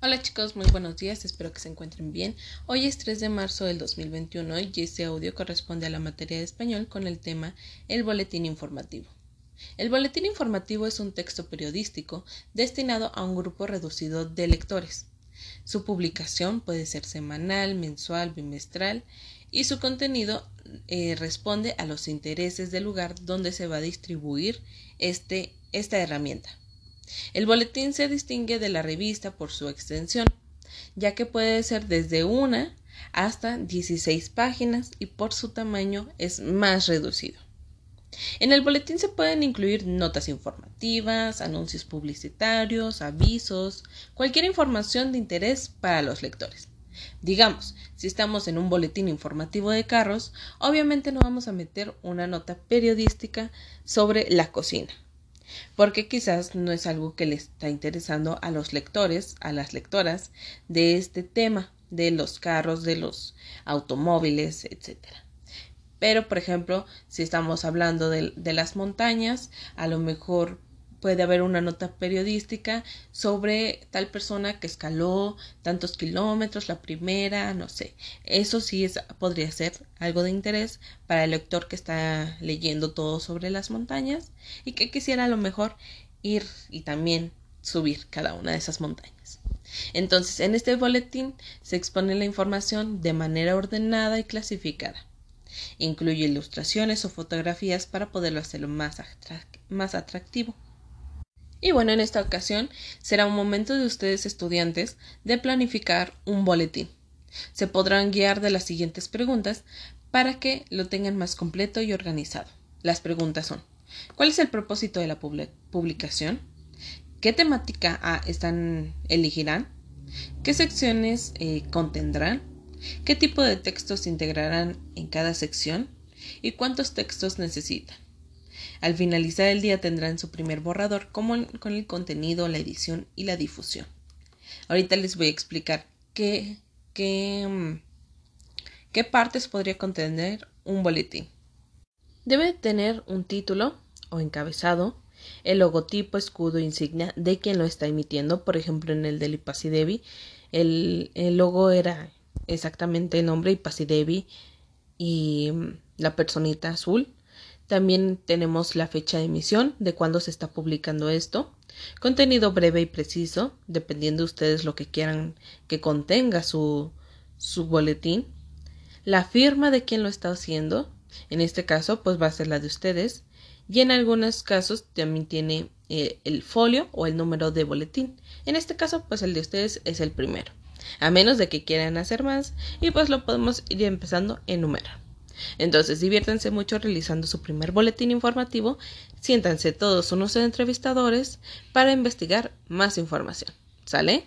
Hola chicos, muy buenos días, espero que se encuentren bien. Hoy es 3 de marzo del 2021 y este audio corresponde a la materia de español con el tema El Boletín Informativo. El Boletín Informativo es un texto periodístico destinado a un grupo reducido de lectores. Su publicación puede ser semanal, mensual, bimestral y su contenido eh, responde a los intereses del lugar donde se va a distribuir este, esta herramienta. El boletín se distingue de la revista por su extensión, ya que puede ser desde una hasta 16 páginas y por su tamaño es más reducido. En el boletín se pueden incluir notas informativas, anuncios publicitarios, avisos, cualquier información de interés para los lectores. Digamos, si estamos en un boletín informativo de carros, obviamente no vamos a meter una nota periodística sobre la cocina, porque quizás no es algo que le está interesando a los lectores, a las lectoras de este tema, de los carros, de los automóviles, etc. Pero, por ejemplo, si estamos hablando de, de las montañas, a lo mejor puede haber una nota periodística sobre tal persona que escaló tantos kilómetros la primera, no sé. Eso sí es, podría ser algo de interés para el lector que está leyendo todo sobre las montañas y que quisiera a lo mejor ir y también subir cada una de esas montañas. Entonces, en este boletín se expone la información de manera ordenada y clasificada. Incluye ilustraciones o fotografías para poderlo hacerlo más, más atractivo. Y bueno, en esta ocasión será un momento de ustedes estudiantes de planificar un boletín. Se podrán guiar de las siguientes preguntas para que lo tengan más completo y organizado. Las preguntas son ¿Cuál es el propósito de la publicación? ¿Qué temática están elegirán? ¿Qué secciones eh, contendrán? ¿Qué tipo de textos integrarán en cada sección? ¿Y cuántos textos necesitan? Al finalizar el día tendrán su primer borrador como con el contenido, la edición y la difusión. Ahorita les voy a explicar qué, qué, mm, qué partes podría contener un boletín. Debe tener un título o encabezado, el logotipo, escudo, insignia de quien lo está emitiendo. Por ejemplo, en el del Ipasidevi, el, el logo era exactamente el nombre Ipasidevi y mm, la personita azul. También tenemos la fecha de emisión de cuándo se está publicando esto. Contenido breve y preciso, dependiendo de ustedes lo que quieran que contenga su, su boletín. La firma de quien lo está haciendo. En este caso, pues va a ser la de ustedes. Y en algunos casos también tiene eh, el folio o el número de boletín. En este caso, pues el de ustedes es el primero. A menos de que quieran hacer más, y pues lo podemos ir empezando a enumerar. Entonces, diviértanse mucho realizando su primer boletín informativo, siéntanse todos unos entrevistadores para investigar más información. ¿Sale?